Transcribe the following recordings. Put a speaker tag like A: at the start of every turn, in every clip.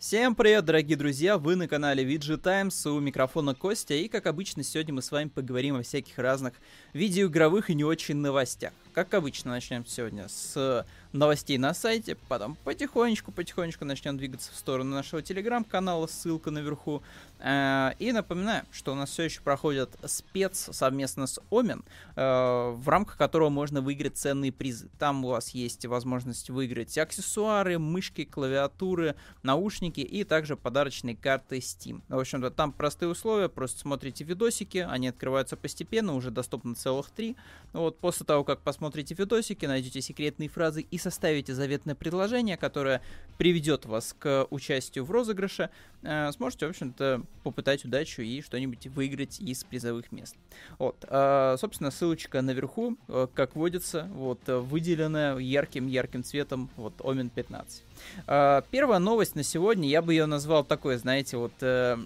A: Всем привет, дорогие друзья! Вы на канале VG Times, у микрофона Костя, и как обычно сегодня мы с вами поговорим о всяких разных видеоигровых и не очень новостях. Как обычно, начнем сегодня с новостей на сайте, потом потихонечку-потихонечку начнем двигаться в сторону нашего телеграм-канала, ссылка наверху. Э, и напоминаю, что у нас все еще проходит спец совместно с Омен, э, в рамках которого можно выиграть ценные призы. Там у вас есть возможность выиграть аксессуары, мышки, клавиатуры, наушники и также подарочные карты Steam. В общем-то, там простые условия, просто смотрите видосики, они открываются постепенно, уже доступно целых три. Вот после того, как посмотрите видосики, найдете секретные фразы и составите заветное предложение, которое приведет вас к участию в розыгрыше, э, сможете, в общем-то, попытать удачу и что-нибудь выиграть из призовых мест. Вот, э, собственно, ссылочка наверху, э, как водится, вот, выделенная ярким-ярким цветом, вот, Омен 15. Uh, первая новость на сегодня, я бы ее назвал такой, знаете, вот uh,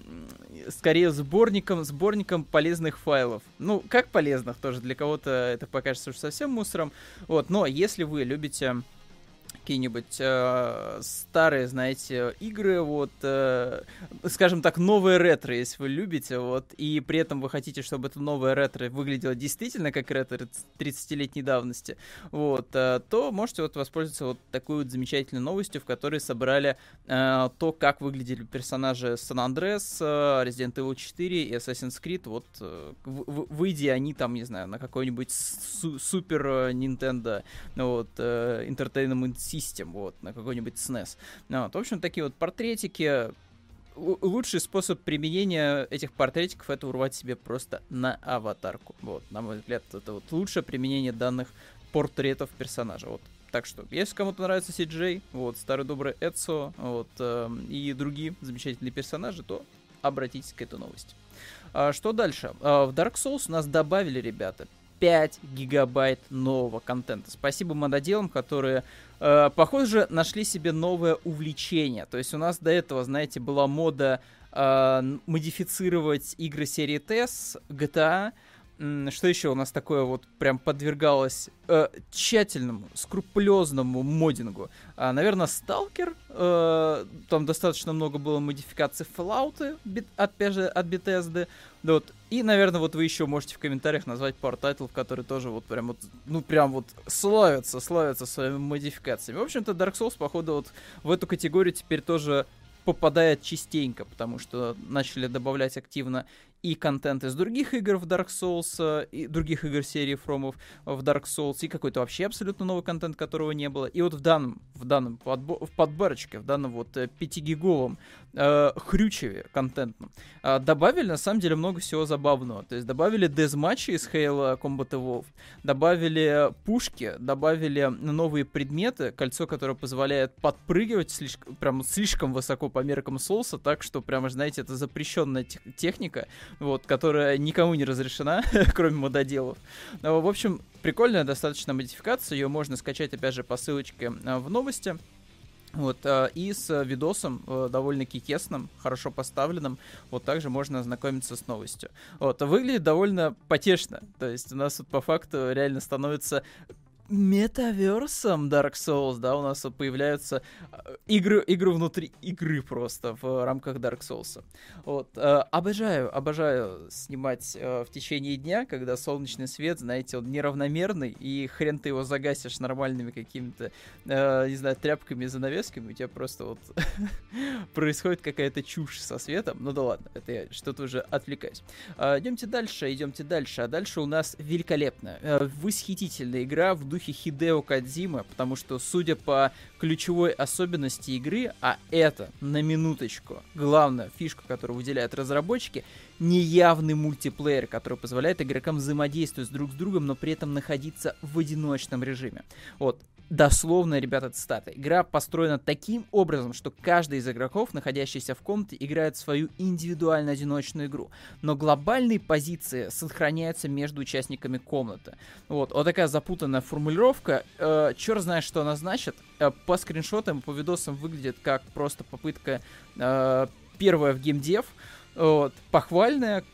A: скорее сборником, сборником полезных файлов. Ну, как полезных тоже, для кого-то это покажется уж совсем мусором. Вот, но если вы любите какие-нибудь э, старые, знаете, игры, вот, э, скажем так, новые ретро, если вы любите, вот, и при этом вы хотите, чтобы это новое ретро выглядело действительно как ретро 30-летней давности, вот, э, то можете вот воспользоваться вот такой вот замечательной новостью, в которой собрали э, то, как выглядели персонажи San Andreas, э, Resident Evil 4 и Assassin's Creed, вот, э, выйдя они там, не знаю, на какой-нибудь су- супер э, Nintendo, вот, э, Entertainment System, вот, на какой-нибудь SNES. Вот, в общем, такие вот портретики. лучший способ применения этих портретиков это урвать себе просто на аватарку. Вот, на мой взгляд, это вот лучшее применение данных портретов персонажа. Вот, так что, если кому-то нравится CJ, вот, старый добрый Эдсо, вот, э, и другие замечательные персонажи, то обратитесь к этой новости. А, что дальше? А, в Dark Souls нас добавили, ребята, 5 гигабайт нового контента. Спасибо мододелам, которые, э, похоже, нашли себе новое увлечение. То есть у нас до этого, знаете, была мода э, модифицировать игры серии TES, GTA, что еще у нас такое вот прям подвергалось э, тщательному, скрупулезному модингу? А, наверное, Сталкер. Э, там достаточно много было модификаций Fallout же, от Bethesda. Да, вот. И, наверное, вот вы еще можете в комментариях назвать пару тайтлов, которые тоже вот прям вот, ну прям вот славятся, славятся своими модификациями. В общем-то, Dark Souls, походу, вот в эту категорию теперь тоже попадает частенько, потому что начали добавлять активно и контент из других игр в Dark Souls, э, и других игр серии Фромов в Dark Souls, и какой-то вообще абсолютно новый контент, которого не было. И вот в данном, в данном подбо- в подборочке, в данном вот 5-гиговом э, э, хрючеве контентном э, добавили на самом деле много всего забавного. То есть добавили дезматчи из Halo Combat Evolved, добавили пушки, добавили новые предметы, кольцо, которое позволяет подпрыгивать слишком, прям слишком высоко по меркам Соуса, так что прямо, знаете, это запрещенная техника, вот, которая никому не разрешена, кроме мододелов. Но, в общем, прикольная достаточно модификация, ее можно скачать, опять же, по ссылочке э, в новости. Вот, э, и с видосом э, довольно-таки тесным, хорошо поставленным, вот также можно ознакомиться с новостью. Вот, выглядит довольно потешно, то есть у нас вот по факту реально становится метаверсом Dark Souls, да, у нас появляются э, игры, игры внутри игры просто в рамках Dark Souls. Вот, э, обожаю, обожаю снимать э, в течение дня, когда солнечный свет, знаете, он неравномерный, и хрен ты его загасишь нормальными какими-то, э, не знаю, тряпками занавесками, у тебя просто вот происходит какая-то чушь со светом. Ну да ладно, это я что-то уже отвлекаюсь. Э, идемте дальше, идемте дальше, а дальше у нас великолепная, э, восхитительная игра в духе Хидео Кадзимы, потому что, судя по ключевой особенности игры, а это, на минуточку, главная фишка, которую выделяют разработчики, неявный мультиплеер, который позволяет игрокам взаимодействовать друг с другом, но при этом находиться в одиночном режиме. Вот, дословно, ребята, цитата. Игра построена таким образом, что каждый из игроков, находящийся в комнате, играет свою индивидуальную одиночную игру. Но глобальные позиции сохраняются между участниками комнаты. Вот, вот такая запутанная формулировка. Э, черт знает, что она значит. Э, по скриншотам, по видосам выглядит как просто попытка э, первая в геймдев. Вот, похвальная.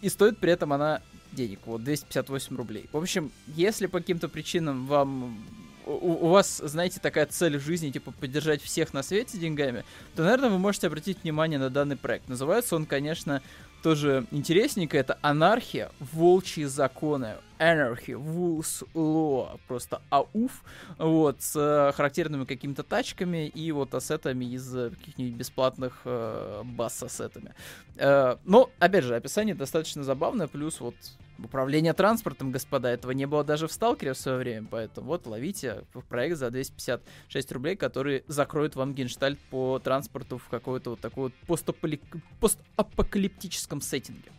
A: И стоит при этом она денег, вот 258 рублей. В общем, если по каким-то причинам вам у, у вас, знаете, такая цель в жизни, типа, поддержать всех на свете деньгами, то, наверное, вы можете обратить внимание на данный проект. Называется он, конечно, тоже интересненько, это «Анархия. Волчьи законы». Anarchy, Wolves Law, просто ауф, вот, с э, характерными какими-то тачками и вот ассетами из каких-нибудь бесплатных э, бас-ассетами. Э, но, опять же, описание достаточно забавное, плюс вот управление транспортом, господа, этого не было даже в Сталкере в свое время, поэтому вот ловите проект за 256 рублей, который закроет вам генштальт по транспорту в какой-то вот такой вот постаполи... постапокалиптическом сеттинге.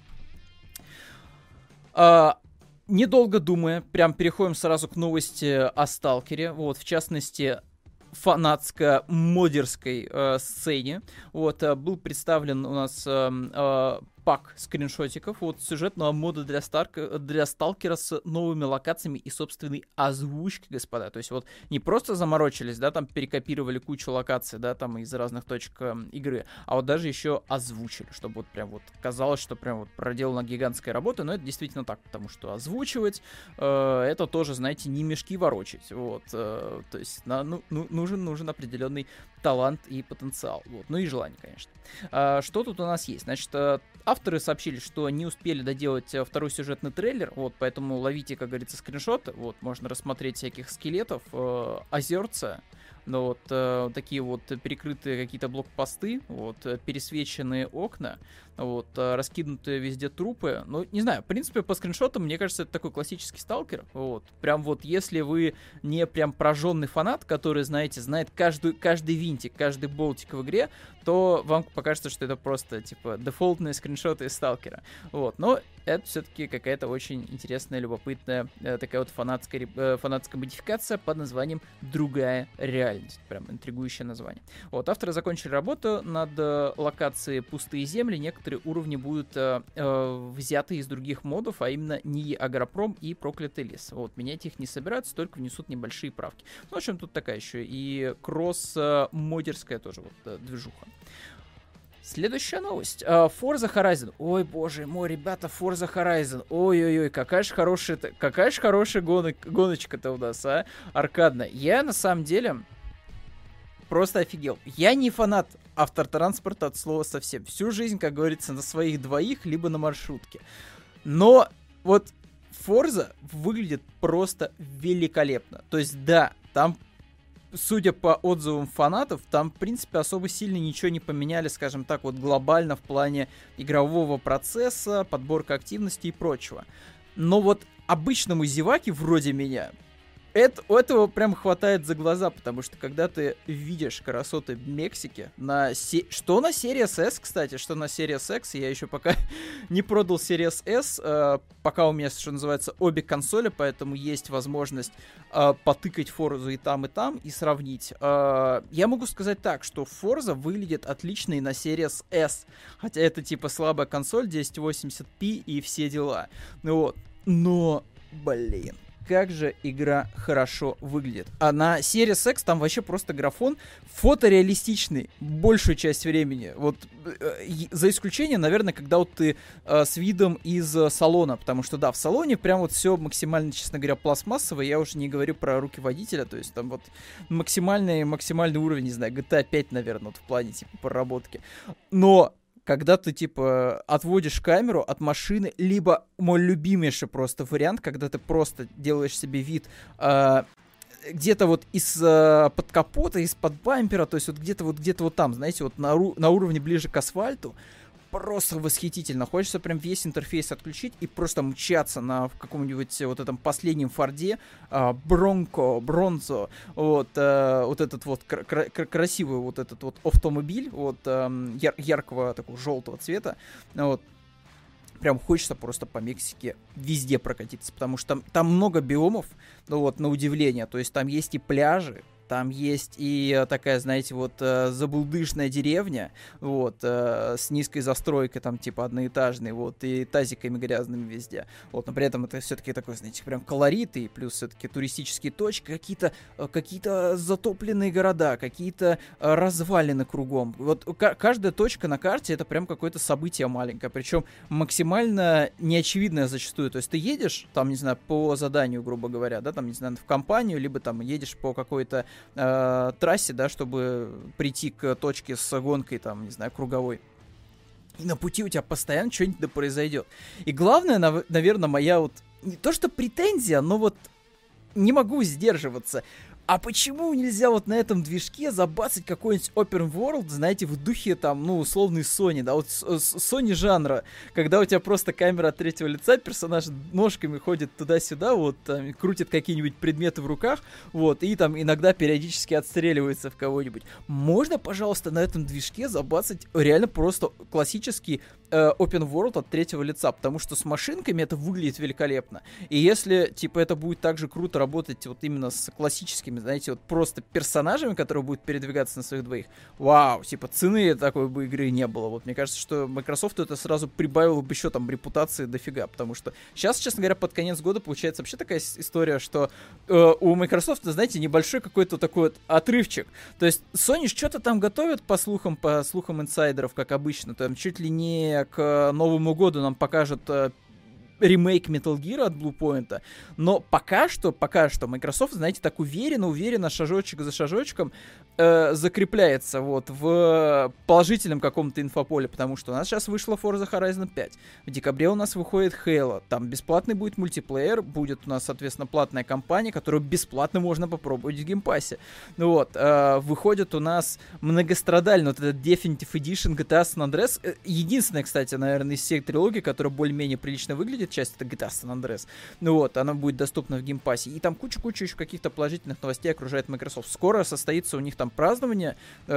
A: А, недолго думая, прям переходим сразу к новости о Сталкере. Вот, в частности, фанатско-модерской э, сцене. Вот, э, был представлен у нас э, э, пак скриншотиков вот сюжетного мода для, Старка, для Сталкера с новыми локациями и собственной озвучкой, господа. То есть вот не просто заморочились, да, там перекопировали кучу локаций, да, там из разных точек э, игры, а вот даже еще озвучили, чтобы вот прям вот казалось, что прям вот проделана гигантская работа, но это действительно так, потому что озвучивать э, это тоже, знаете, не мешки ворочать, вот, э, то есть на, ну, ну, нужен, нужен определенный талант и потенциал, вот, ну и желание, конечно. А, что тут у нас есть? Значит, э, авторы сообщили, что не успели доделать э, второй сюжетный трейлер, вот, поэтому ловите, как говорится, скриншоты, вот, можно рассмотреть всяких скелетов, э, озерца, но вот э, такие вот перекрытые какие-то блокпосты, вот, э, пересвеченные окна, вот, э, раскинутые везде трупы. Ну, не знаю, в принципе, по скриншотам, мне кажется, это такой классический сталкер. Вот. Прям вот, если вы не прям прожженный фанат, который, знаете, знает каждую, каждый винтик, каждый болтик в игре, то вам покажется, что это просто, типа, дефолтные скриншоты из сталкера. Вот. Но это все-таки какая-то очень интересная, любопытная э, такая вот фанатская, э, фанатская модификация под названием «Другая реальность». Прям интригующее название. Вот, авторы закончили работу над э, локацией «Пустые земли». Некоторые уровни будут э, э, взяты из других модов, а именно НИИ Агропром и Проклятый лес. Вот, менять их не собираются, только внесут небольшие правки. Ну, в общем, тут такая еще и кросс-модерская тоже вот движуха. Следующая новость. Uh, Forza Horizon. Ой, боже мой, ребята, Forza Horizon. Ой-ой-ой, какая же хорошая, какая же хорошая гонок, гоночка-то у нас, а? Аркадная. Я, на самом деле, просто офигел. Я не фанат автотранспорта от слова совсем. Всю жизнь, как говорится, на своих двоих, либо на маршрутке. Но вот Forza выглядит просто великолепно. То есть, да, там судя по отзывам фанатов, там, в принципе, особо сильно ничего не поменяли, скажем так, вот глобально в плане игрового процесса, подборка активности и прочего. Но вот обычному зеваке вроде меня это, этого прям хватает за глаза, потому что когда ты видишь красоты Мексики на... Се... Что на Series S, кстати, что на Series X, я еще пока не продал Series S, э, пока у меня, что называется, обе консоли, поэтому есть возможность э, потыкать Forza и там, и там, и сравнить. Э, я могу сказать так, что Forza выглядит отлично и на Series S, хотя это типа слабая консоль, 1080p и все дела. Ну вот. Но, блин, как же игра хорошо выглядит. А на Series X там вообще просто графон фотореалистичный большую часть времени. Вот э, за исключением, наверное, когда вот ты э, с видом из э, салона, потому что да, в салоне прям вот все максимально, честно говоря, пластмассовое. Я уже не говорю про руки водителя, то есть там вот максимальный максимальный уровень, не знаю, GTA 5, наверное, вот в плане типа проработки. Но когда ты, типа, отводишь камеру от машины, либо мой любимейший просто вариант, когда ты просто делаешь себе вид э, где-то вот из э, под капота, из-под бампера, то есть вот где-то вот где-то вот там, знаете, вот на, на уровне ближе к асфальту, просто восхитительно. Хочется прям весь интерфейс отключить и просто мчаться на каком-нибудь вот этом последнем форде а, Бронко, Бронзо, вот, а, вот этот вот кр- кр- красивый вот этот вот автомобиль, вот а, яр- яркого такого желтого цвета, вот, прям хочется просто по Мексике везде прокатиться, потому что там, там много биомов, ну вот, на удивление, то есть там есть и пляжи, там есть и такая, знаете, вот э, забулдышная деревня, вот, э, с низкой застройкой, там, типа, одноэтажной, вот, и тазиками грязными везде. Вот, но при этом это все-таки такой, знаете, прям колорит, и плюс все-таки туристические точки, какие-то э, какие затопленные города, какие-то развалины кругом. Вот каждая точка на карте это прям какое-то событие маленькое, причем максимально неочевидное зачастую. То есть ты едешь, там, не знаю, по заданию, грубо говоря, да, там, не знаю, в компанию, либо там едешь по какой-то э, трассе, да, чтобы прийти к точке с гонкой, там, не знаю, круговой. И на пути у тебя постоянно что-нибудь да произойдет. И главное, нав- наверное, моя вот не то что претензия, но вот не могу сдерживаться а почему нельзя вот на этом движке забацать какой-нибудь open world, знаете, в духе там, ну, условный Sony, да, вот Sony жанра, когда у тебя просто камера от третьего лица, персонаж ножками ходит туда-сюда, вот, там, крутит какие-нибудь предметы в руках, вот, и там иногда периодически отстреливается в кого-нибудь. Можно, пожалуйста, на этом движке забацать реально просто классический э, open world от третьего лица, потому что с машинками это выглядит великолепно. И если, типа, это будет также круто работать вот именно с классическими, знаете, вот просто персонажами, которые будут передвигаться на своих двоих, вау, типа, цены такой бы игры не было. Вот мне кажется, что Microsoft это сразу прибавило бы еще там репутации дофига, потому что сейчас, честно говоря, под конец года получается вообще такая история, что э, у Microsoft, знаете, небольшой какой-то такой вот отрывчик. То есть Sony что-то там готовят, по слухам, по слухам инсайдеров, как обычно, там чуть ли не к Новому году нам покажут э, ремейк Metal Gear от Bluepoint, но пока что, пока что Microsoft, знаете, так уверенно, уверенно, шажочек за шажочком э, закрепляется вот в положительном каком-то инфополе, потому что у нас сейчас вышла Forza Horizon 5, в декабре у нас выходит Halo, там бесплатный будет мультиплеер, будет у нас, соответственно, платная кампания, которую бесплатно можно попробовать в Game Pass е. Ну вот, э, выходит у нас многострадальный вот этот Definitive Edition GTA San Andreas, э, единственная, кстати, наверное, из всех трилогий, которая более-менее прилично выглядит, часть, это GTA San Andreas. Ну вот, она будет доступна в Game Pass е. И там куча-куча еще каких-то положительных новостей окружает Microsoft. Скоро состоится у них там празднование э,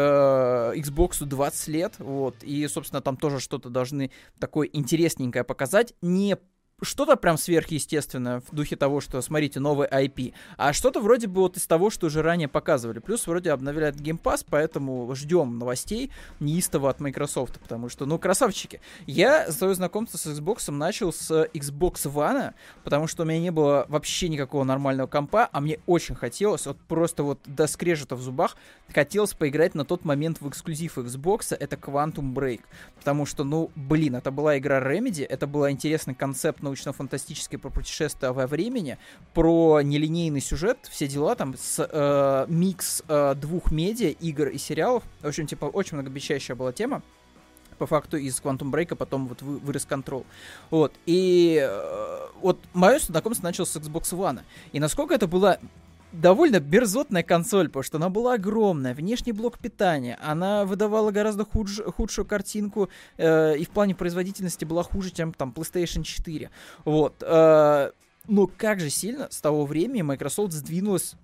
A: Xbox 20 лет, вот, и, собственно, там тоже что-то должны такое интересненькое показать. Не что-то прям сверхъестественное в духе того, что, смотрите, новый IP, а что-то вроде бы вот из того, что уже ранее показывали. Плюс вроде обновляют Game Pass, поэтому ждем новостей неистово от Microsoft, потому что, ну, красавчики. Я свое знакомство с Xbox начал с Xbox One, потому что у меня не было вообще никакого нормального компа, а мне очень хотелось, вот просто вот до скрежета в зубах, хотелось поиграть на тот момент в эксклюзив Xbox, это Quantum Break, потому что, ну, блин, это была игра Remedy, это был интересный концепт научно-фантастический про путешествия во времени, про нелинейный сюжет, все дела там с э, микс э, двух медиа, игр и сериалов. В общем, типа, очень многообещающая была тема по факту из Quantum Break потом вот вы, вырос Control. Вот. И э, вот мое знакомство началось с Xbox One. И насколько это было довольно мерзотная консоль, потому что она была огромная, внешний блок питания, она выдавала гораздо худж, худшую картинку э, и в плане производительности была хуже, чем там PlayStation 4. Вот. Э, но как же сильно с того времени Microsoft сдвинулась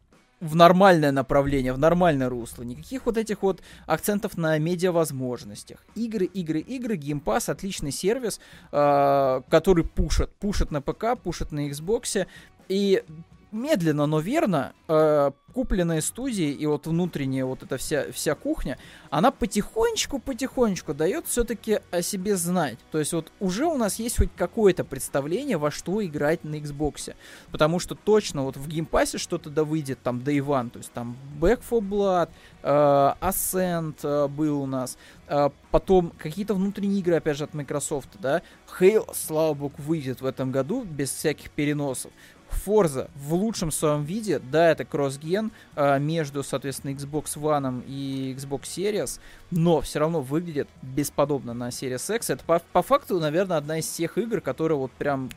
A: в нормальное направление, в нормальное русло. Никаких вот этих вот акцентов на медиа-возможностях. Игры, игры, игры, Game Pass, отличный сервис, э, который пушит. Пушит на ПК, пушит на Xbox. И медленно, но верно э, купленные студии и вот внутренняя вот эта вся, вся кухня, она потихонечку-потихонечку дает все-таки о себе знать. То есть вот уже у нас есть хоть какое-то представление, во что играть на Xbox. Потому что точно вот в Game Pass е что-то да выйдет, там Day One, то есть там Back for Blood, э, Ascent э, был у нас, э, потом какие-то внутренние игры, опять же, от Microsoft, да, Halo, слава богу, выйдет в этом году без всяких переносов. Forza в лучшем своем виде, да, это кросс-ген э, между, соответственно, Xbox One и Xbox Series, но все равно выглядит бесподобно на Series X. Это по, по факту, наверное, одна из тех игр, которая вот прям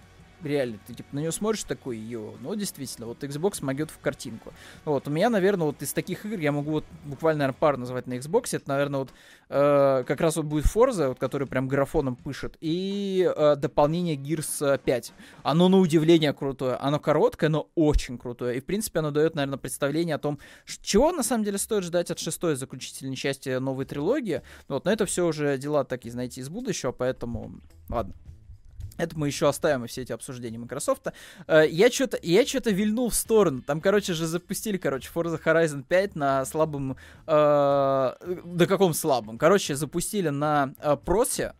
A: реально, ты типа на нее смотришь такой, ее, ну действительно, вот Xbox могет в картинку. Вот, у меня, наверное, вот из таких игр я могу вот буквально, наверное, пару назвать на Xbox, это, наверное, вот э, как раз вот будет Forza, вот, который прям графоном пышет, и э, дополнение Gears 5. Оно на удивление крутое, оно короткое, но очень крутое, и, в принципе, оно дает, наверное, представление о том, чего на самом деле стоит ждать от шестой заключительной части новой трилогии, вот, но это все уже дела такие, знаете, из будущего, поэтому, ладно. Это мы еще оставим все эти обсуждения Microsoft. Э, я что-то я что-то вильнул в сторону. Там, короче же, запустили, короче, Forza Horizon 5 на слабом... Э, да каком слабом? Короче, запустили на э, просе,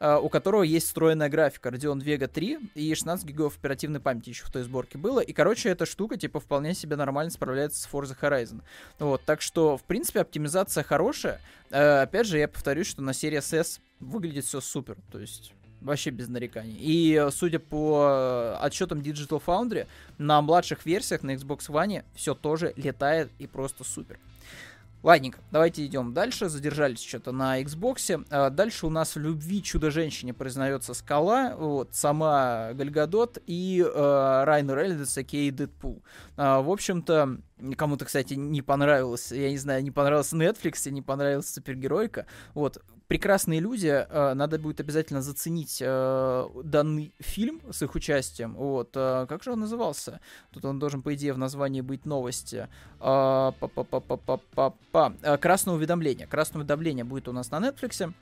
A: э, у которого есть встроенная графика Radeon Vega 3 и 16 гигов оперативной памяти еще в той сборке было. И, короче, эта штука, типа, вполне себе нормально справляется с Forza Horizon. Вот, так что, в принципе, оптимизация хорошая. Э, опять же, я повторюсь, что на серии S выглядит все супер. То есть Вообще без нареканий. И э, судя по э, отчетам Digital Foundry, на младших версиях на Xbox One все тоже летает и просто супер. Ладненько, давайте идем дальше. Задержались что-то на Xbox. А дальше у нас в любви чудо-женщине признается Скала, вот, сама Гальгадот и э, Райан Рейнольдс, а.к.а. Дэдпул. А, в общем-то, кому-то, кстати, не понравилось, я не знаю, не понравился Netflix, не понравилась супергеройка. Вот, прекрасная иллюзия. Э, надо будет обязательно заценить э, данный фильм с их участием. Вот. Э, как же он назывался? Тут он должен, по идее, в названии быть новости. Красное уведомление. Красное уведомление будет у нас на Netflix.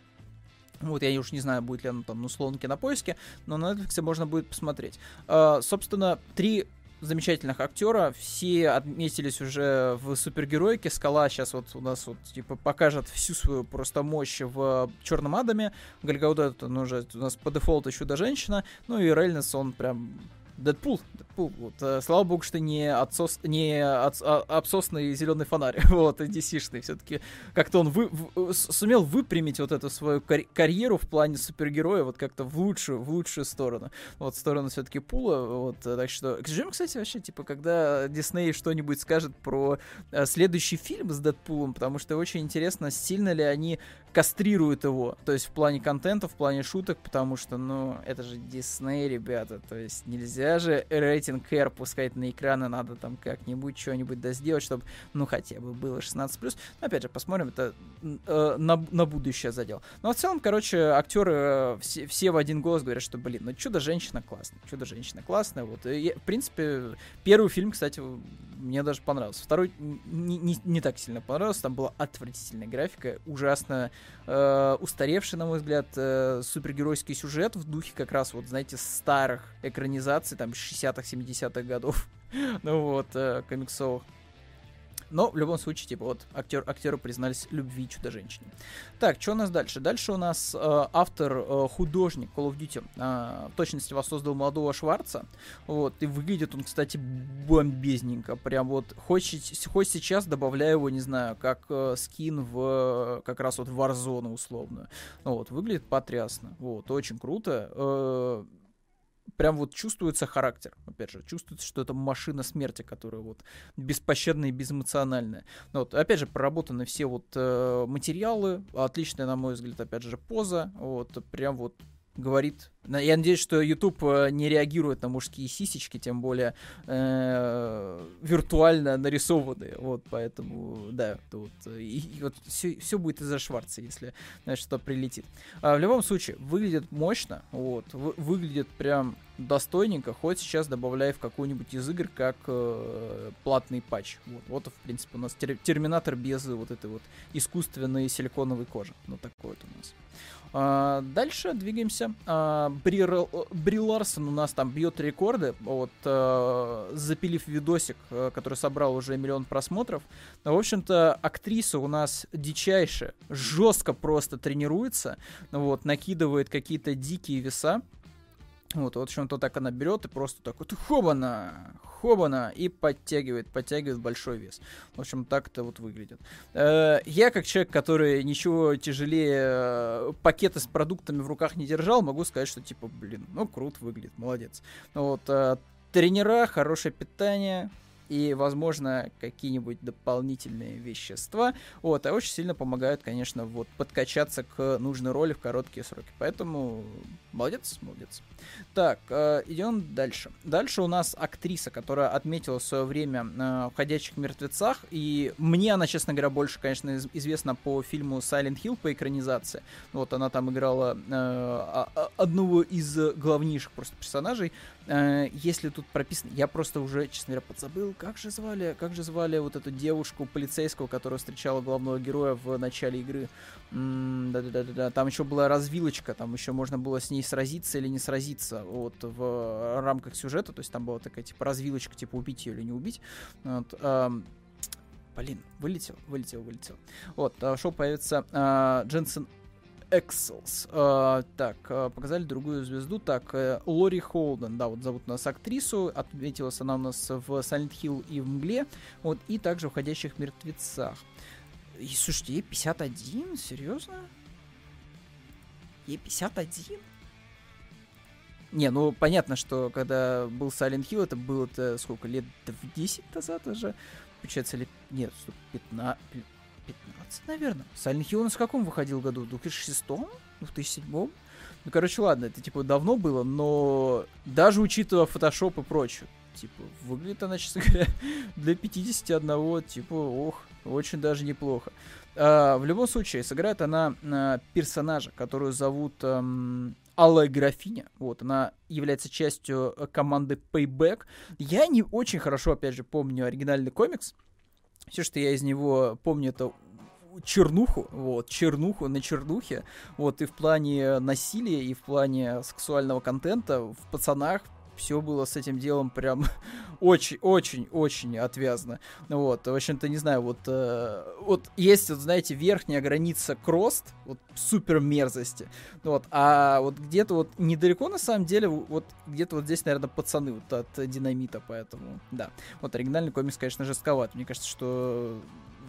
A: Вот, я уж не знаю, будет ли оно там, ну, слонки на поиске, но на Netflix можно будет посмотреть. Собственно, три замечательных актера. Все отметились уже в супергероике. Скала сейчас вот у нас вот типа покажет всю свою просто мощь в Черном Адаме. Гальгаудет, он уже у нас по дефолту чудо-женщина. Ну и Рейнольдс, он прям Дэдпул, вот, э, слава богу, что не, отсос, не от, а, обсосный зеленый фонарь, вот, DC-шный, все-таки как-то он вы, в, сумел выпрямить вот эту свою карь- карьеру в плане супергероя вот как-то в лучшую, в лучшую сторону, вот, в сторону все-таки Пула, вот, э, так что, ждем, кстати, вообще, типа, когда Дисней что-нибудь скажет про а, следующий фильм с Дэдпулом, потому что очень интересно, сильно ли они кастрируют его, то есть в плане контента, в плане шуток, потому что, ну, это же Дисней, ребята, то есть нельзя же рейтинг R пускать на экраны, надо там как-нибудь что-нибудь да сделать, чтобы, ну, хотя бы было 16+. Но, опять же, посмотрим, это э, на, на будущее задел. Но в целом, короче, актеры э, все, все в один голос говорят, что, блин, ну, Чудо-женщина классная, Чудо-женщина классная, вот. И, в принципе, первый фильм, кстати, мне даже понравился. Второй не, не, не так сильно понравился, там была отвратительная графика, ужасно э, устаревший, на мой взгляд, э, супергеройский сюжет в духе как раз, вот, знаете, старых экранизаций, там, 60-х, 70-х годов, ну вот, э, комиксовых. Но в любом случае, типа, вот актер, актеры признались любви чудо-женщине. Так, что у нас дальше? Дальше у нас э, автор, э, художник Call of Duty, э, в точности воссоздал молодого Шварца. Вот, и выглядит он, кстати, бомбезненько. Прям вот, хоть, хоть сейчас добавляю его, не знаю, как э, скин в как раз вот Warzone условно. Ну, вот, выглядит потрясно. Вот, очень круто. Э, прям вот чувствуется характер. Опять же, чувствуется, что это машина смерти, которая вот беспощадная и безэмоциональная. Но вот, опять же, проработаны все вот э, материалы, отличная, на мой взгляд, опять же, поза. Вот, прям вот говорит. Я надеюсь, что YouTube э, не реагирует на мужские сисечки, тем более э, виртуально нарисованные. Вот, поэтому, да, тут и, и вот все, все будет из-за Шварца, если что прилетит. А, в любом случае, выглядит мощно, вот, вы, выглядит прям достойненько, хоть сейчас добавляю в какую-нибудь из игр как э, платный патч. Вот, вот, в принципе, у нас терминатор без вот этой вот искусственной силиконовой кожи. Ну, такой вот у нас. А, дальше двигаемся. А, Бри, Ларсон у нас там бьет рекорды, вот, а, запилив видосик, а, который собрал уже миллион просмотров. В общем-то, актриса у нас дичайшая, жестко просто тренируется, вот, накидывает какие-то дикие веса. Вот, в общем-то, так она берет и просто так вот хобана, хобана, и подтягивает, подтягивает большой вес. В общем, так это вот выглядит. Э, я, как человек, который ничего тяжелее э, пакета с продуктами в руках не держал, могу сказать, что, типа, блин, ну, круто выглядит, молодец. Вот, э, тренера, хорошее питание, и, возможно, какие-нибудь дополнительные вещества. Вот, а очень сильно помогают, конечно, вот подкачаться к нужной роли в короткие сроки. Поэтому молодец, молодец. Так, э, идем дальше. Дальше у нас актриса, которая отметила в свое время э, в «Ходячих мертвецах», и мне она, честно говоря, больше, конечно, известна по фильму Silent Hill по экранизации. Вот она там играла э, одного из главнейших просто персонажей. Э, если тут прописано, я просто уже, честно говоря, подзабыл, как же звали, как же звали вот эту девушку полицейского, которая встречала главного героя в начале игры? Да-да-да-да. Там еще была развилочка, там еще можно было с ней сразиться или не сразиться вот в рамках сюжета, то есть там была такая типа развилочка, типа убить ее или не убить. Вот, блин, вылетел, вылетел, вылетел. Вот, а, шоу появится э, Дженсен Экселс. Uh, так, uh, показали другую звезду. Так, uh, Лори Холден, да, вот зовут нас актрису. Отметилась она у нас в Silent Hill и в Мгле. Вот, и также в Ходящих мертвецах. И, слушайте, ей 51? Серьезно? Ей 51? Не, ну понятно, что когда был Silent Hill, это было -то сколько лет? 10 назад уже. Получается, лет... Нет, 15... 15, наверное. Silent Hill у нас в каком выходил году? В 2006? В 2007? Ну, короче, ладно, это, типа, давно было, но даже учитывая фотошоп и прочее, типа, выглядит она, честно говоря, для 51, типа, ох, очень даже неплохо. А, в любом случае, сыграет она а, персонажа, которую зовут а, Алая Графиня. Вот, она является частью команды Payback. Я не очень хорошо, опять же, помню оригинальный комикс. Все, что я из него помню, это чернуху, вот, чернуху на чернухе, вот, и в плане насилия, и в плане сексуального контента в пацанах все было с этим делом прям очень-очень-очень отвязно. Вот, в общем-то, не знаю, вот, э, вот есть, вот, знаете, верхняя граница крост, вот, супер мерзости, вот, а вот где-то вот недалеко, на самом деле, вот где-то вот здесь, наверное, пацаны вот от динамита, поэтому, да. Вот, оригинальный комикс, конечно, жестковат. Мне кажется, что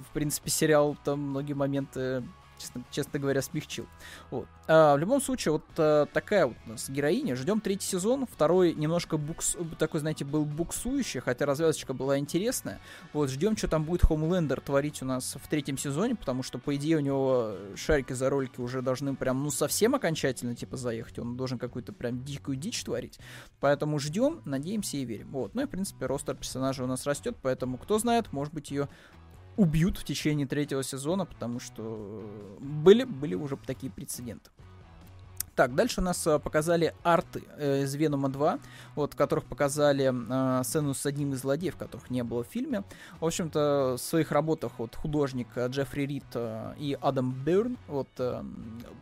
A: в принципе, сериал там многие моменты честно, честно говоря, смягчил. Вот. А, в любом случае, вот а, такая вот у нас героиня. Ждем третий сезон. Второй немножко букс... такой, знаете, был буксующий, хотя развязочка была интересная. Вот, ждем, что там будет Хомлендер творить у нас в третьем сезоне, потому что, по идее, у него шарики за ролики уже должны прям, ну, совсем окончательно, типа, заехать. Он должен какую-то прям дикую дичь творить. Поэтому ждем, надеемся и верим. Вот. Ну и, в принципе, ростер персонажа у нас растет, поэтому, кто знает, может быть, ее убьют в течение третьего сезона, потому что были, были уже такие прецеденты. Так, дальше у нас э, показали арты э, из Венома 2, вот, в которых показали э, сцену с одним из злодеев, которых не было в фильме. В общем-то, в своих работах вот, художник э, Джеффри Рид э, и Адам Берн вот, э,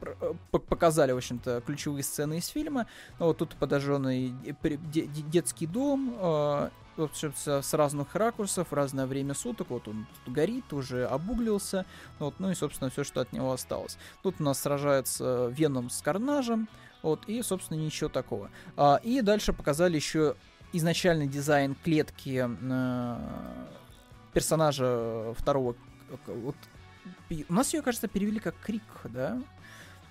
A: э показали, в общем-то, ключевые сцены из фильма. Вот тут подожженный детский дом, э, общем, с разных ракурсов, разное время суток. Вот он горит, уже обуглился. Вот, ну и, собственно, все, что от него осталось. Тут у нас сражается Веном с Карнажем. Вот, и, собственно, ничего такого. А, и дальше показали еще изначальный дизайн клетки э, персонажа второго. Вот, у нас ее, кажется, перевели как Крик, да?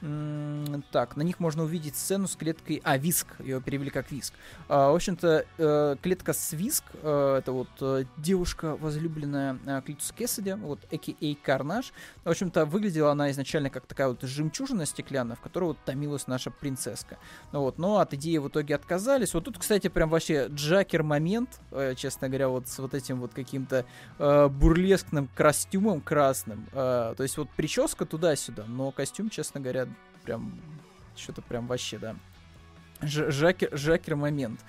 A: Так, на них можно увидеть сцену с клеткой... А, Виск, ее перевели как Виск. А, в общем-то, э, клетка с Виск, э, это вот э, девушка, возлюбленная Клитус Кессиди, вот, а.к.а. Карнаж. В общем-то, выглядела она изначально как такая вот жемчужина стеклянная, в которой вот томилась наша принцесска. Ну вот, но от идеи в итоге отказались. Вот тут, кстати, прям вообще джакер момент, честно говоря, вот с вот этим вот каким-то бурлескным костюмом красным. То есть вот прическа туда-сюда, но костюм, честно говоря, прям что-то прям вообще, да. Жакер, Жакер момент.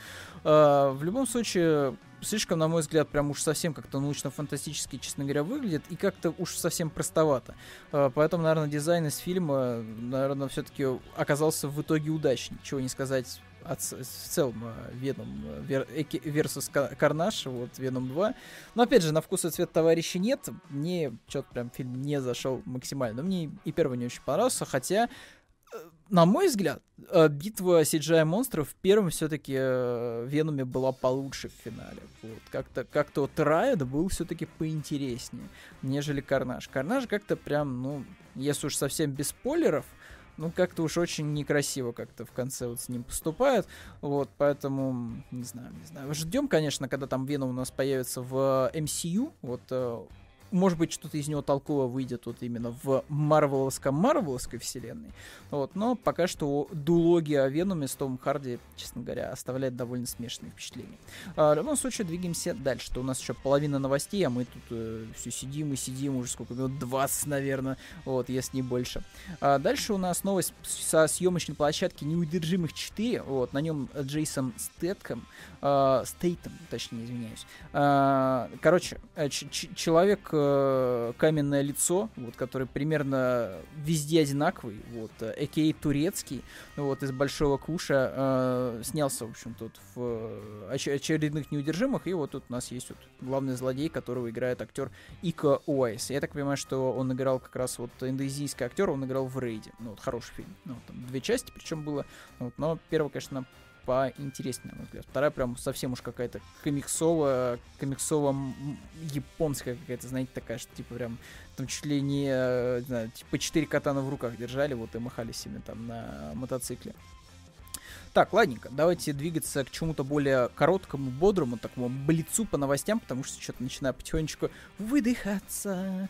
A: Uh, в любом случае, слишком, на мой взгляд, прям уж совсем как-то научно-фантастически, честно говоря, выглядит, и как-то уж совсем простовато. Uh, поэтому, наверное, дизайн из фильма, наверное, все-таки оказался в итоге удачнее. Чего не сказать от, в целом Веном versus Карнаж, вот Веном 2. Но опять же, на вкус и цвет товарища нет. Мне что-то прям фильм не зашел максимально. Мне и первый не очень понравился, хотя на мой взгляд, э, битва CGI монстров в первом все-таки э, Венуме была получше в финале. Вот. Как-то как вот Райд был все-таки поинтереснее, нежели Карнаж. Карнаж как-то прям, ну, если уж совсем без спойлеров, ну, как-то уж очень некрасиво как-то в конце вот с ним поступает. Вот, поэтому, не знаю, не знаю. Ждем, конечно, когда там Веном у нас появится в MCU. Вот может быть, что-то из него толково выйдет вот именно в Марвеловском-Марвеловской вселенной. Вот, но пока что дулоги о Венуме с Томом Харди, честно говоря, оставляет довольно смешанные впечатления. А, в любом случае, двигаемся дальше. Что у нас еще половина новостей, а мы тут э, все сидим и сидим уже сколько минут, 20, наверное, вот, если не больше. А дальше у нас новость со съемочной площадки «Неудержимых 4», вот, на нем Джейсон Стэтком, э, Стейтом, точнее, извиняюсь. Э, короче, человек, э, каменное лицо, вот, который примерно везде одинаковый, вот, Экей турецкий, вот, из Большого Куша, э, снялся, в общем, тут в э, очередных неудержимых, и вот тут у нас есть вот главный злодей, которого играет актер Ика Уайс. Я так понимаю, что он играл как раз вот индонезийский актер, он играл в Рейде. Ну, вот хороший фильм. Ну, там две части, причем было. Вот, но первый, конечно, поинтереснее, на мой взгляд. Вторая прям совсем уж какая-то комиксовая, комиксово-японская какая-то, знаете, такая, что типа прям там чуть ли не, не знаю, типа четыре катана в руках держали, вот и махали себе там на мотоцикле. Так, ладненько, давайте двигаться к чему-то более короткому, бодрому, такому блицу по новостям, потому что что-то начинаю потихонечку выдыхаться.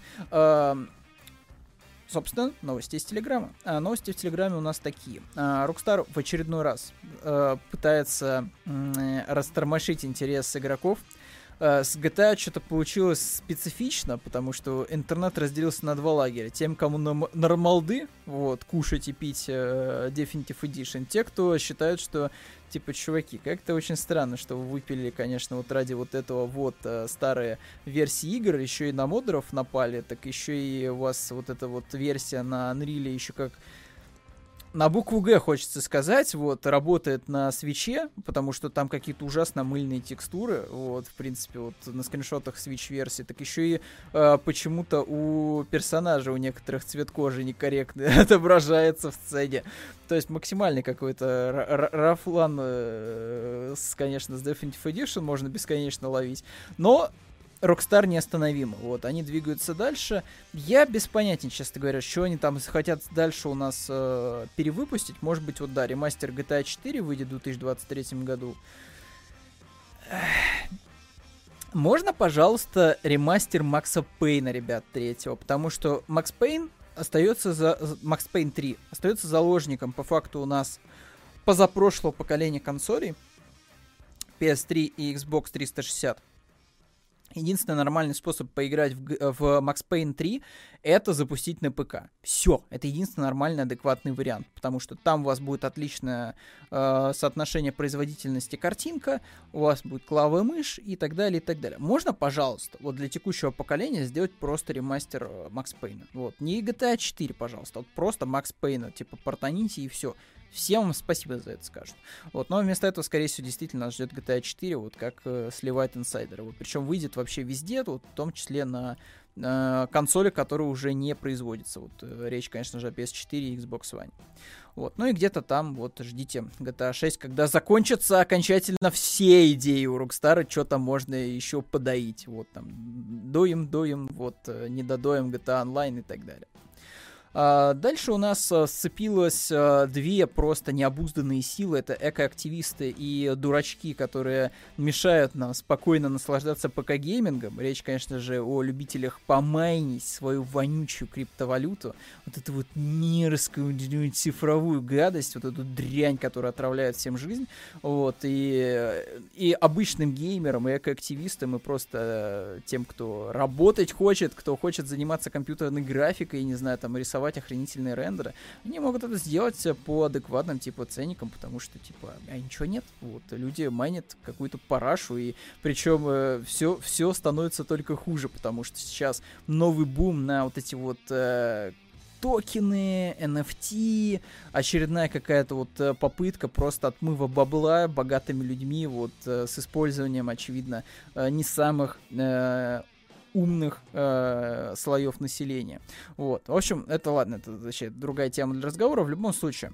A: Собственно, новости из Телеграма. А, новости в Телеграме у нас такие. А, Rockstar в очередной раз а, пытается а, растормошить интерес игроков Э, с GTA что-то получилось специфично, потому что интернет разделился на два лагеря. Тем, кому нормалды, вот, кушать и пить э, Definitive Edition. Те, кто считают, что, типа, чуваки, как-то очень странно, что вы выпили, конечно, вот ради вот этого вот э, старые версии игр, еще и на модеров напали, так еще и у вас вот эта вот версия на Unreal еще как на букву Г хочется сказать, вот, работает на свече, потому что там какие-то ужасно мыльные текстуры, вот, в принципе, вот на скриншотах свич-версии, так еще и э, почему-то у персонажа у некоторых цвет кожи некорректно отображается в сцене. То есть максимальный какой-то рафлан, э, с, конечно, с Definitive Edition можно бесконечно ловить, но Rockstar неостановимо. Вот, они двигаются дальше. Я без понятия, честно говоря, что они там хотят дальше у нас э, перевыпустить. Может быть, вот да, ремастер GTA 4 выйдет в 2023 году. Можно, пожалуйста, ремастер Макса Пейна, ребят, третьего, потому что Макс Пейн остается за... Макс Пейн 3 остается заложником, по факту, у нас позапрошлого поколения консолей PS3 и Xbox 360. Единственный нормальный способ поиграть в, в Max Payne 3 это запустить на ПК. Все, это единственный нормальный, адекватный вариант, потому что там у вас будет отличное э, соотношение производительности картинка, у вас будет клавая мышь и так далее, и так далее. Можно, пожалуйста, вот для текущего поколения сделать просто ремастер Max Payne. Вот, не GTA 4, пожалуйста, вот просто Max Payne, типа портаните и все. Всем спасибо за это скажут. Вот, но вместо этого, скорее всего, действительно нас ждет GTA 4, вот как э, сливать инсайдеры. Вот, причем выйдет вообще везде, вот, в том числе на э, консоли, которые уже не производятся. Вот, э, речь, конечно же, о PS4 и Xbox One. Вот, ну и где-то там, вот, ждите GTA 6, когда закончатся окончательно все идеи у Rockstar, что там можно еще подоить. Вот, там, доим, доим, вот, э, не додоим GTA Online и так далее. А, дальше у нас а, сцепилось а, две просто необузданные силы. Это экоактивисты и дурачки, которые мешают нам спокойно наслаждаться ПК-геймингом. Речь, конечно же, о любителях помайнить свою вонючую криптовалюту. Вот эту вот мерзкую цифровую гадость, вот эту дрянь, которая отравляет всем жизнь. Вот, и, и обычным геймерам, и экоактивистам, и просто тем, кто работать хочет, кто хочет заниматься компьютерной графикой, не знаю, там, рисовать рисовать охренительные рендеры, они могут это сделать по адекватным, типа, ценникам, потому что, типа, а ничего нет. Вот, люди майнят какую-то парашу, и причем э, все, все становится только хуже, потому что сейчас новый бум на вот эти вот э, токены, NFT, очередная какая-то вот э, попытка просто отмыва бабла богатыми людьми вот э, с использованием, очевидно, э, не самых умных э, слоев населения. Вот. В общем, это ладно, это вообще другая тема для разговора. В любом случае,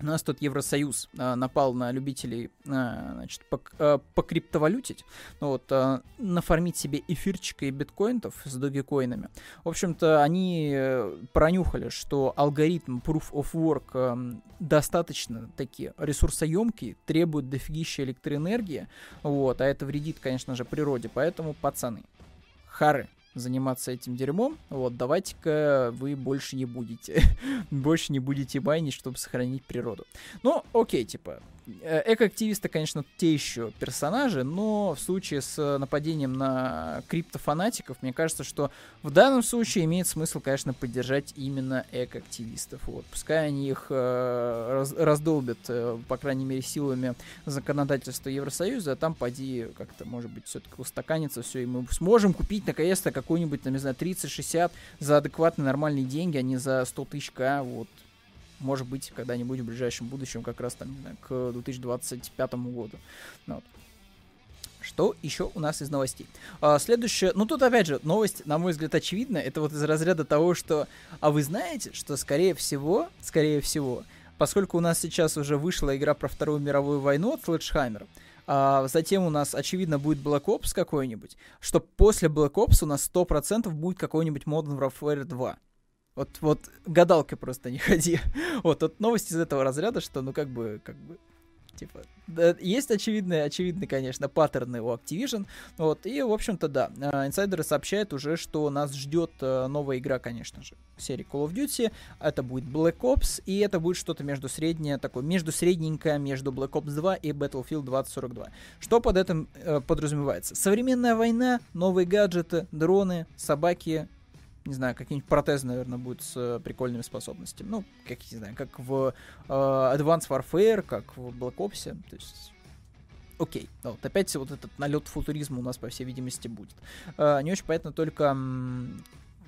A: у нас тут Евросоюз а, напал на любителей а, значит, по, а, покриптовалютить, ну, вот, а, нафармить себе эфирчика и биткоинтов с догикоинами. В общем-то, они э, пронюхали, что алгоритм Proof of Work а, достаточно таки ресурсоемкий, требует дофигища электроэнергии, вот, а это вредит, конечно же, природе, поэтому, пацаны, Хары, заниматься этим дерьмом, вот, давайте-ка вы больше не будете. больше не будете майнить, чтобы сохранить природу. Ну, окей, типа, экоактивисты, конечно, те еще персонажи, но в случае с нападением на криптофанатиков, мне кажется, что в данном случае имеет смысл, конечно, поддержать именно экоактивистов. Вот. Пускай они их э, раз, раздолбят, э, по крайней мере, силами законодательства Евросоюза, а там поди как-то, может быть, все-таки устаканится все, и мы сможем купить наконец-то какой-нибудь, там, не знаю, 30-60 за адекватные нормальные деньги, а не за 100 тысяч к, вот, может быть, когда-нибудь в ближайшем будущем, как раз там, не знаю, к 2025 году. Ну вот. Что еще у нас из новостей? А, следующее, ну тут опять же, новость, на мой взгляд, очевидна. Это вот из разряда того, что, а вы знаете, что скорее всего, скорее всего, поскольку у нас сейчас уже вышла игра про Вторую мировую войну от Sledgehammer, а затем у нас, очевидно, будет Black Ops какой-нибудь, что после Black Ops у нас 100% будет какой-нибудь Modern Warfare 2. Вот, вот гадалкой просто не ходи. вот, вот новость из этого разряда, что, ну, как бы, как бы, типа, да, есть очевидные, очевидные, конечно, паттерны у Activision, вот, и, в общем-то, да, а, инсайдеры сообщают уже, что нас ждет э, новая игра, конечно же, серии Call of Duty, это будет Black Ops, и это будет что-то между среднее, такое, между средненькое, между Black Ops 2 и Battlefield 2042. Что под этим э, подразумевается? Современная война, новые гаджеты, дроны, собаки, не знаю, какие-нибудь протезы, наверное, будут с прикольными способностями. Ну, как, не знаю, как в э, Advanced Warfare, как в Black Ops. То есть окей. Вот опять вот этот налет футуризма у нас, по всей видимости, будет. Э, не очень понятно только,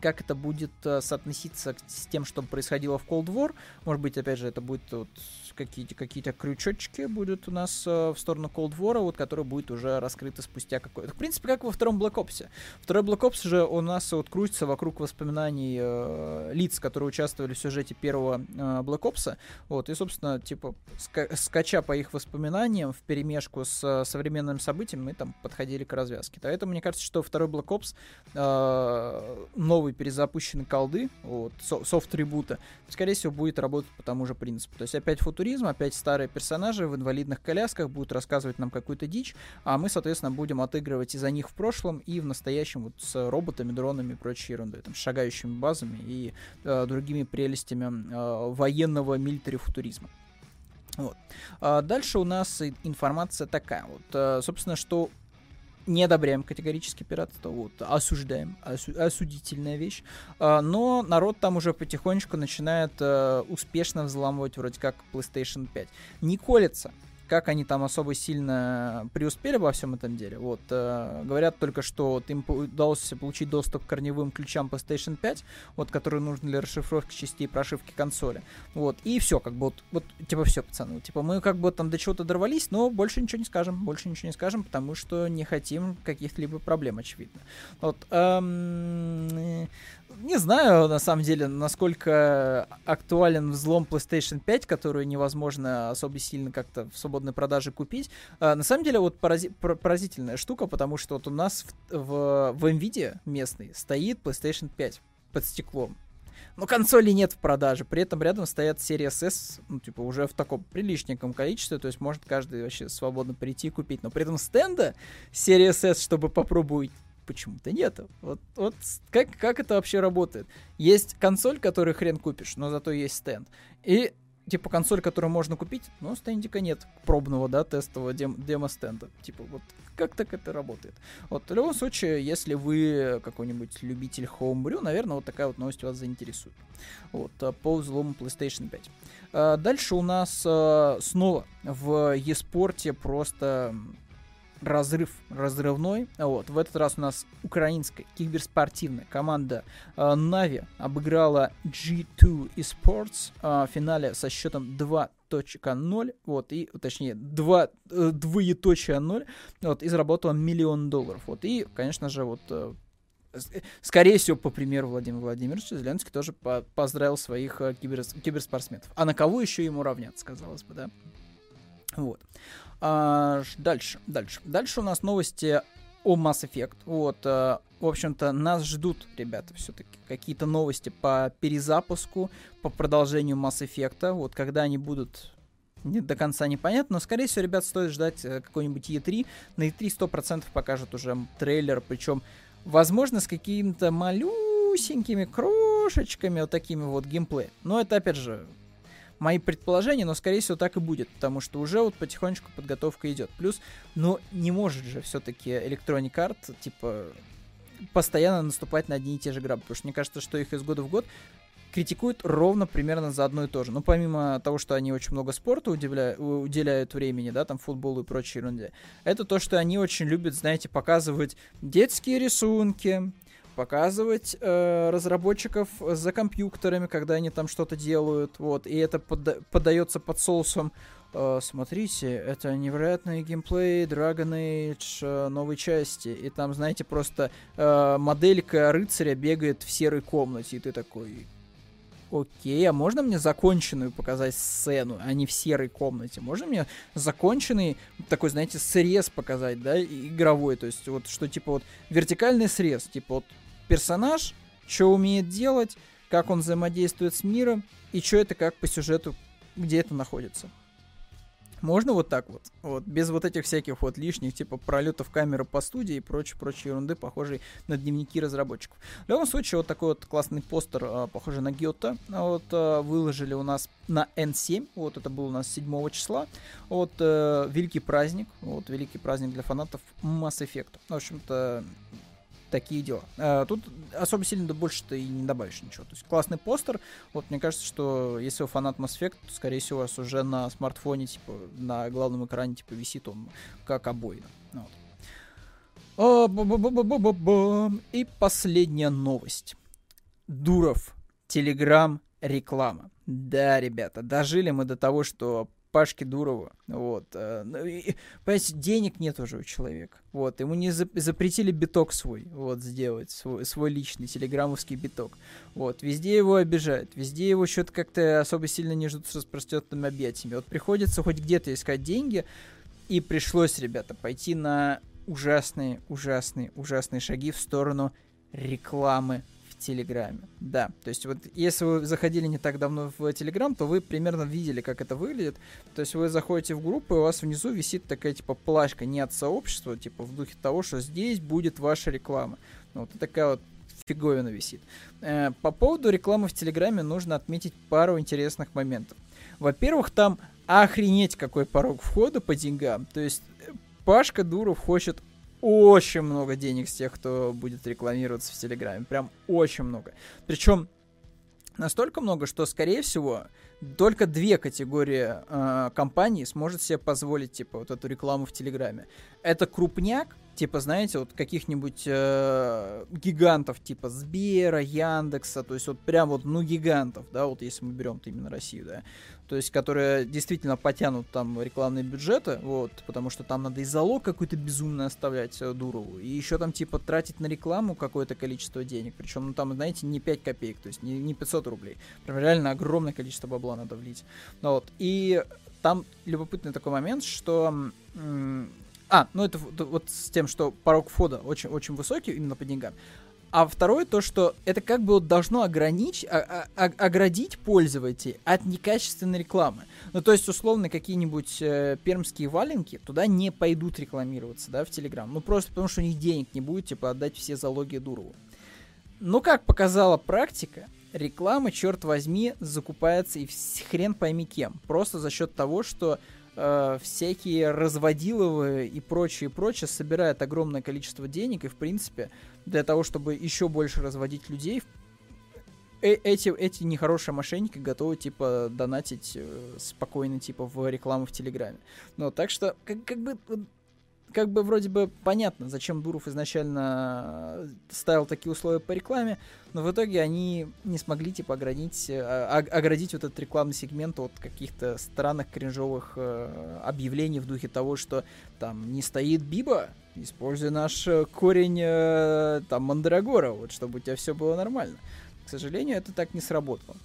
A: как это будет э, соотноситься с тем, что происходило в Cold War. Может быть, опять же, это будет вот какие-то какие крючочки будут у нас э, в сторону Cold War, вот, который будет уже раскрыты спустя какой-то. В принципе, как во втором Black Ops. Второй Black Ops же у нас вот крутится вокруг воспоминаний э, лиц, которые участвовали в сюжете первого э, Black Ops. Вот, и, собственно, типа, ска- скача по их воспоминаниям в перемешку с э, современным событием, мы там подходили к развязке. Поэтому мне кажется, что второй Black Ops э, новый перезапущенный колды, вот, софт-трибута, скорее всего, будет работать по тому же принципу. То есть опять футуризм туризм, опять старые персонажи в инвалидных колясках будут рассказывать нам какую-то дичь, а мы, соответственно, будем отыгрывать из-за них в прошлом и в настоящем вот с роботами, дронами и прочей ерундой, там, шагающими базами и э, другими прелестями э, военного милитари-футуризма. Вот. А дальше у нас информация такая. Вот, э, собственно, что не одобряем категорически пиратство, вот, осуждаем, осу- осудительная вещь. А, но народ там уже потихонечку начинает а, успешно взламывать вроде как PlayStation 5. Не колется, как они там особо сильно преуспели во всем этом деле. Вот, э, говорят только, что вот им удалось получить доступ к корневым ключам PlayStation 5, вот, которые нужны для расшифровки частей прошивки консоли. Вот, и все, как бы вот, вот типа все, пацаны, типа мы как бы там до чего-то дорвались, но больше ничего не скажем, больше ничего не скажем, потому что не хотим каких-либо проблем, очевидно. Вот, эм, не знаю, на самом деле, насколько актуален взлом PlayStation 5, которую невозможно особо сильно как-то в свободной продаже купить. А, на самом деле, вот порази- поразительная штука, потому что вот у нас в, в, в NVIDIA местный стоит PlayStation 5 под стеклом. Но консолей нет в продаже. При этом рядом стоят Series S, ну, типа, уже в таком приличненьком количестве. То есть может каждый вообще свободно прийти и купить. Но при этом стенда Series S, чтобы попробовать почему-то нет. Вот, вот как, как это вообще работает? Есть консоль, которую хрен купишь, но зато есть стенд. И типа консоль, которую можно купить, но стендика нет пробного, да, тестового дем- демо-стенда. Типа вот как так это работает? Вот в любом случае, если вы какой-нибудь любитель Homebrew, наверное, вот такая вот новость вас заинтересует. Вот, а, по взлому PlayStation 5. А, дальше у нас а, снова в eSport просто разрыв разрывной. Вот. В этот раз у нас украинская киберспортивная команда э, Navi обыграла G2 Esports э, в финале со счетом 2.0, вот, и, точнее, 2, э, двоеточие 0, вот, и заработала миллион долларов, вот, и, конечно же, вот, э, Скорее всего, по примеру Владимира Владимировича, Зеленский тоже по поздравил своих э, кибер киберспортсменов. А на кого еще ему равняться, казалось бы, да? Вот. А, дальше, дальше. Дальше у нас новости о Mass Effect. Вот, а, в общем-то, нас ждут, ребята, все-таки какие-то новости по перезапуску, по продолжению Mass Effect. Вот, когда они будут не до конца непонятно, но, скорее всего, ребят, стоит ждать э, какой-нибудь E3. На E3 100% покажут уже трейлер, причем Возможно, с какими-то малюсенькими крошечками вот такими вот геймплей. Но это, опять же, мои предположения, но, скорее всего, так и будет, потому что уже вот потихонечку подготовка идет. Плюс, ну, не может же все-таки Electronic Arts, типа, постоянно наступать на одни и те же грабы, потому что мне кажется, что их из года в год критикуют ровно примерно за одно и то же. Ну, помимо того, что они очень много спорту удивля... уделяют времени, да, там, футболу и прочей ерунде, это то, что они очень любят, знаете, показывать детские рисунки, показывать э, разработчиков за компьютерами, когда они там что-то делают, вот, и это подда- поддается под соусом э, смотрите, это невероятный геймплей Dragon Age э, новой части, и там, знаете, просто э, моделька рыцаря бегает в серой комнате, и ты такой, окей, а можно мне законченную показать сцену, а не в серой комнате? Можно мне законченный такой, знаете, срез показать, да, игровой, то есть вот что типа вот вертикальный срез, типа вот персонаж, что умеет делать, как он взаимодействует с миром, и что это как по сюжету, где это находится. Можно вот так вот, вот, без вот этих всяких вот лишних, типа, пролетов камеры по студии и прочей, прочей ерунды, похожей на дневники разработчиков. В любом случае, вот такой вот классный постер, а, похожий на Гетто, вот, а, выложили у нас на N7, вот, это был у нас 7 числа, вот, а, великий праздник, вот, великий праздник для фанатов Mass Effect. В общем-то, такие дела. А, тут особо сильно да больше ты и не добавишь ничего. То есть классный постер. Вот мне кажется, что если вы фанат Mass Effect, то, скорее всего, у вас уже на смартфоне, типа, на главном экране, типа, висит он как обоина. Вот. И последняя новость. Дуров. Телеграм. Реклама. Да, ребята, дожили мы до того, что Пашки Дурова. Вот. Э, ну понимаете, денег нет уже у человека. Вот. Ему не запретили биток свой вот, сделать, свой, свой личный телеграммовский биток. Вот. Везде его обижают. Везде его что-то как-то особо сильно не ждут с распростертыми объятиями. Вот приходится хоть где-то искать деньги. И пришлось, ребята, пойти на ужасные, ужасные, ужасные шаги в сторону рекламы Телеграме. Да, то есть вот если вы заходили не так давно в Телеграм, то вы примерно видели, как это выглядит. То есть вы заходите в группу, и у вас внизу висит такая типа плашка не от сообщества, типа в духе того, что здесь будет ваша реклама. Ну, вот такая вот фиговина висит. Э, по поводу рекламы в Телеграме нужно отметить пару интересных моментов. Во-первых, там охренеть какой порог входа по деньгам. То есть э, Пашка Дуров хочет очень много денег с тех, кто будет рекламироваться в Телеграме. Прям очень много. Причем настолько много, что, скорее всего, только две категории э, компаний сможет себе позволить, типа, вот эту рекламу в Телеграме. Это крупняк, типа, знаете, вот каких-нибудь э, гигантов, типа Сбера, Яндекса, то есть вот прям вот, ну, гигантов, да, вот если мы берем именно Россию, да, то есть которые действительно потянут там рекламные бюджеты, вот, потому что там надо и залог какой-то безумный оставлять э, Дурову, и еще там типа тратить на рекламу какое-то количество денег, причем, ну там, знаете, не 5 копеек, то есть не, не 500 рублей, прям реально огромное количество бабла надо влить, ну, вот, и там любопытный такой момент, что а, ну это вот с тем, что порог входа очень, очень высокий именно по деньгам. А второе то, что это как бы должно ограничить, а, а, оградить пользователей от некачественной рекламы. Ну, то есть, условно, какие-нибудь э, пермские валенки туда не пойдут рекламироваться, да, в Телеграм. Ну, просто потому, что у них денег не будет, типа, отдать все залоги Дурову. Но, как показала практика, реклама, черт возьми, закупается и хрен пойми кем. Просто за счет того, что э, всякие разводиловые и прочее, прочее собирают огромное количество денег, и, в принципе, для того, чтобы еще больше разводить людей, э эти, эти нехорошие мошенники готовы, типа, донатить э, спокойно, типа, в рекламу в Телеграме. Ну, так что, как, как бы, как бы вроде бы понятно, зачем Дуров изначально ставил такие условия по рекламе, но в итоге они не смогли, типа, оградить, э, оградить вот этот рекламный сегмент от каких-то странных кринжовых э, объявлений в духе того, что там не стоит Биба, используй наш э, корень э, там Мандрагора, вот, чтобы у тебя все было нормально. К сожалению, это так не сработало.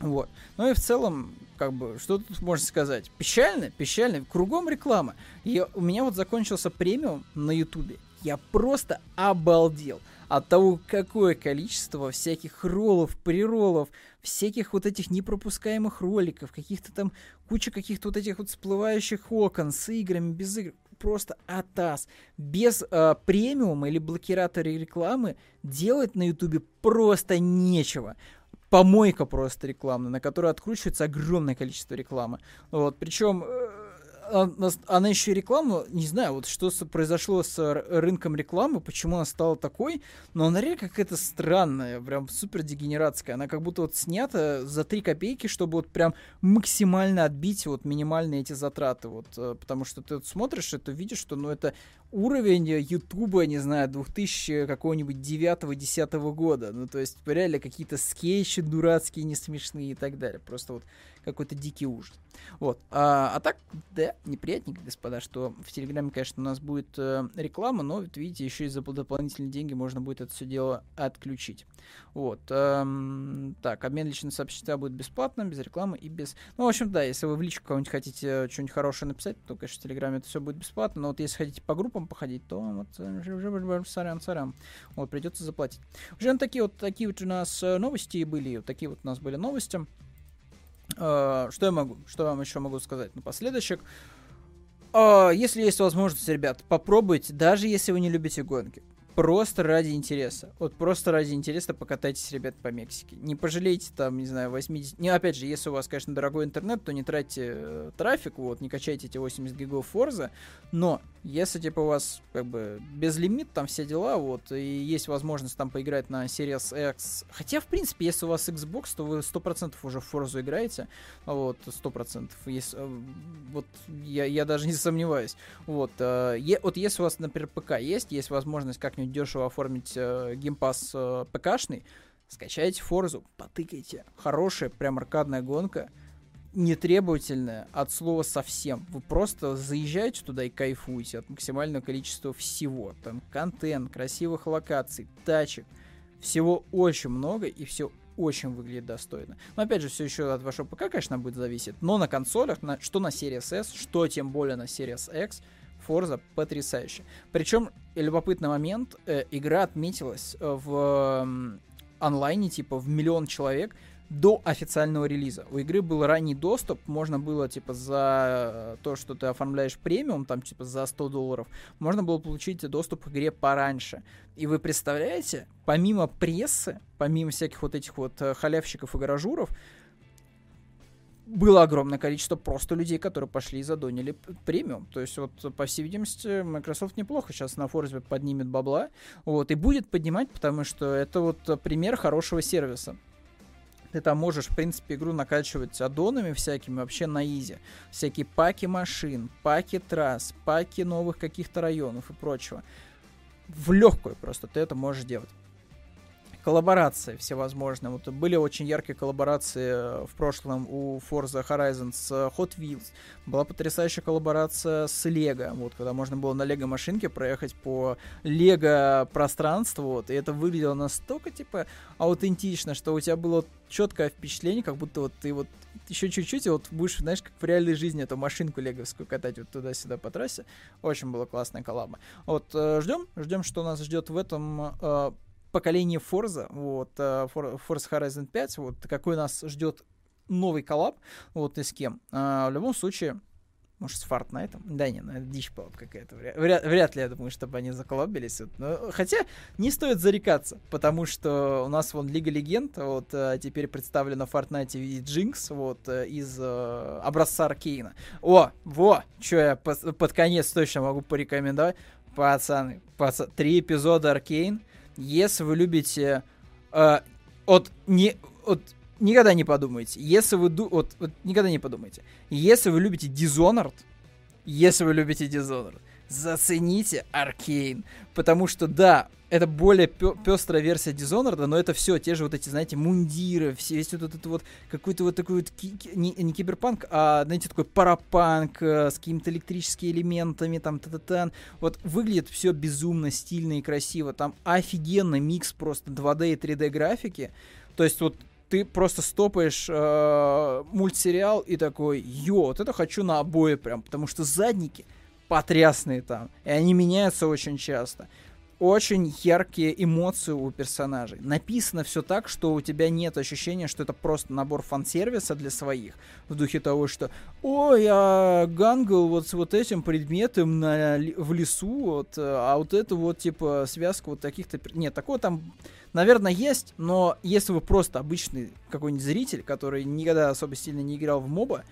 A: Вот. Ну и в целом, как бы, что тут можно сказать? Печально, печально, кругом реклама. И у меня вот закончился премиум на Ютубе. Я просто обалдел от того, какое количество всяких роллов, приролов, всяких вот этих непропускаемых роликов, каких-то там, куча каких-то вот этих вот всплывающих окон с играми, без игр. просто атас. Без э, премиума или блокиратора рекламы делать на ютубе просто нечего помойка просто рекламная, на которую откручивается огромное количество рекламы. Вот, причем э, она, еще и рекламу, не знаю, вот что произошло с рынком рекламы, почему она стала такой, но она реально какая-то странная, прям супер дегенератская. Она как будто вот снята за 3 копейки, чтобы вот прям максимально отбить вот минимальные эти затраты. Вот, э, потому что ты вот смотришь это, видишь, что ну это уровень Ютуба, не знаю, 2000 какого-нибудь 9-10 года. Ну, то есть, реально какие-то скетчи дурацкие, не смешные и так далее. Просто вот какой-то дикий ужас. Вот. А, а так, да, неприятненько, господа, что в Телеграме, конечно, у нас будет э, реклама, но, вот видите, еще и за дополнительные деньги можно будет это все дело отключить. Вот. Эм, так, обмен личных сообщества будет бесплатным, без рекламы и без... Ну, в общем, да, если вы в личку кого-нибудь хотите что-нибудь хорошее написать, то, конечно, в Телеграме это все будет бесплатно, но вот если хотите по группам походить, то вот э, сорян, сорян, вот придется заплатить. Уже такие вот такие вот у нас э, новости были, вот такие вот у нас были новости. Uh, что я могу? Что вам еще могу сказать напоследочек? Uh, если есть возможность, ребят, попробуйте, даже если вы не любите гонки просто ради интереса. Вот просто ради интереса покатайтесь, ребят, по Мексике. Не пожалейте там, не знаю, 80... Не, опять же, если у вас, конечно, дорогой интернет, то не тратьте э, трафик, вот, не качайте эти 80 гигов Форза, но если, типа, у вас, как бы, без лимит, там все дела, вот, и есть возможность там поиграть на Series X, хотя, в принципе, если у вас Xbox, то вы 100% уже в Форзу играете, вот, 100%, если, э, вот, я, я даже не сомневаюсь, вот, э, вот если у вас, например, ПК есть, есть возможность как-нибудь очень дешево оформить э, геймпас э, ПКшный, скачайте Форзу, потыкайте. Хорошая, прям аркадная гонка, нетребовательная от слова совсем. Вы просто заезжаете туда и кайфуете от максимального количества всего. Там контент, красивых локаций, тачек. Всего очень много и все очень выглядит достойно. Но опять же, все еще от вашего ПК, конечно, будет зависеть. Но на консолях, на, что на Series S, что тем более на Series X – Forza потрясающе. Причем, любопытный момент, э, игра отметилась э, в э, онлайне, типа, в миллион человек до официального релиза. У игры был ранний доступ, можно было, типа, за то, что ты оформляешь премиум, там, типа, за 100 долларов, можно было получить доступ к игре пораньше. И вы представляете, помимо прессы, помимо всяких вот этих вот э, халявщиков и гаражуров, было огромное количество просто людей, которые пошли и задонили премиум. То есть, вот, по всей видимости, Microsoft неплохо сейчас на форзе поднимет бабла, вот, и будет поднимать, потому что это вот пример хорошего сервиса. Ты там можешь, в принципе, игру накачивать аддонами всякими вообще на изи. Всякие паки машин, паки трасс, паки новых каких-то районов и прочего. В легкую просто ты это можешь делать коллаборации всевозможные. Вот были очень яркие коллаборации э, в прошлом у Forza Horizon с э, Hot Wheels. Была потрясающая коллаборация с Lego, вот, когда можно было на Лего машинке проехать по Лего пространству, вот, и это выглядело настолько, типа, аутентично, что у тебя было четкое впечатление, как будто вот ты вот еще чуть-чуть, и вот будешь, знаешь, как в реальной жизни эту машинку леговскую катать вот туда-сюда по трассе. Очень было классная коллаба. Вот, э, ждем, ждем, что нас ждет в этом поколение Forza, вот, э, Forza Horizon 5, вот, какой нас ждет новый коллаб, вот, и с кем. А, в любом случае, может, с Fortnite? Да не, ну это дичь какая-то. Вряд, вряд ли я думаю, чтобы они заколобились. Но, хотя не стоит зарекаться, потому что у нас вон Лига Легенд, вот э, теперь представлена в Fortnite и Джинкс, вот э, из э, образца Аркейна. О, во, что я под, под конец точно могу порекомендовать. Пацаны, пац... три эпизода Аркейн. Если вы любите... Э, от, не, от, никогда не подумайте. Если вы... Вот, вот, никогда не подумайте. Если вы любите Dishonored, если вы любите Dishonored, зацените Аркейн. Потому что, да, это более пестрая версия Dishonored, но это все те же вот эти, знаете, мундиры, все, весь вот этот вот какой-то вот такой вот, ки- не, не киберпанк, а, знаете, такой парапанк э, с какими-то электрическими элементами, там, та та та Вот выглядит все безумно стильно и красиво. Там офигенный микс просто 2D и 3D графики. То есть вот ты просто стопаешь э, мультсериал и такой, йо, вот это хочу на обои прям, потому что задники потрясные там, и они меняются очень часто очень яркие эмоции у персонажей. Написано все так, что у тебя нет ощущения, что это просто набор фан-сервиса для своих. В духе того, что «Ой, я гангал вот с вот этим предметом на, в лесу, вот, а вот это вот, типа, связка вот таких-то...» Нет, такого там, наверное, есть, но если вы просто обычный какой-нибудь зритель, который никогда особо сильно не играл в моба,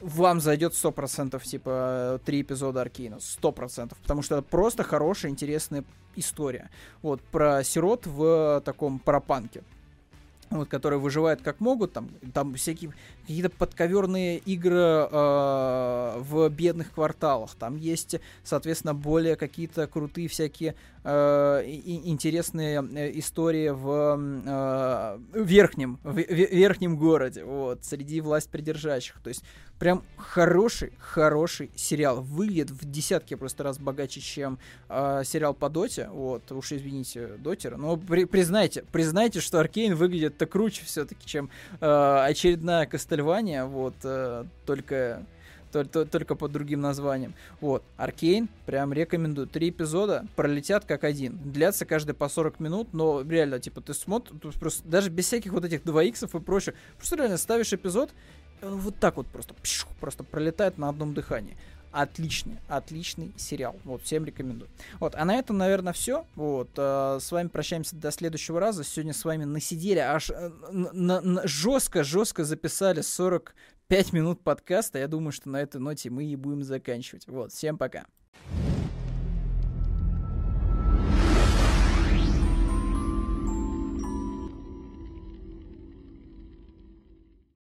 A: вам зайдет 100% типа три эпизода Аркейна. 100%. Потому что это просто хорошая, интересная история. Вот, про сирот в таком парапанке вот, которые выживают как могут, там, там всякие какие-то подковерные игры э, в бедных кварталах, там есть, соответственно, более какие-то крутые всякие э, и, интересные э, истории в э, верхнем, в, в, верхнем городе, вот, среди власть придержащих, то есть прям хороший, хороший сериал, выглядит в десятки просто раз богаче, чем э, сериал по Доте, вот, уж извините, Дотера, но при, признайте, признайте, что Аркейн выглядит это круче все-таки, чем э, очередная Кастельвания, вот, э, только, только, только под другим названием. Вот, Аркейн, прям рекомендую. Три эпизода пролетят как один. Длятся каждый по 40 минут, но реально, типа, ты смотришь, просто даже без всяких вот этих 2 иксов и прочее, просто реально ставишь эпизод, вот так вот просто, пшу, просто пролетает на одном дыхании отличный, отличный сериал. Вот, всем рекомендую. Вот, а на этом, наверное, все. Вот, э, с вами прощаемся до следующего раза. Сегодня с вами насидели, аж э, жестко-жестко записали 45 минут подкаста. Я думаю, что на этой ноте мы и будем заканчивать. Вот, всем пока.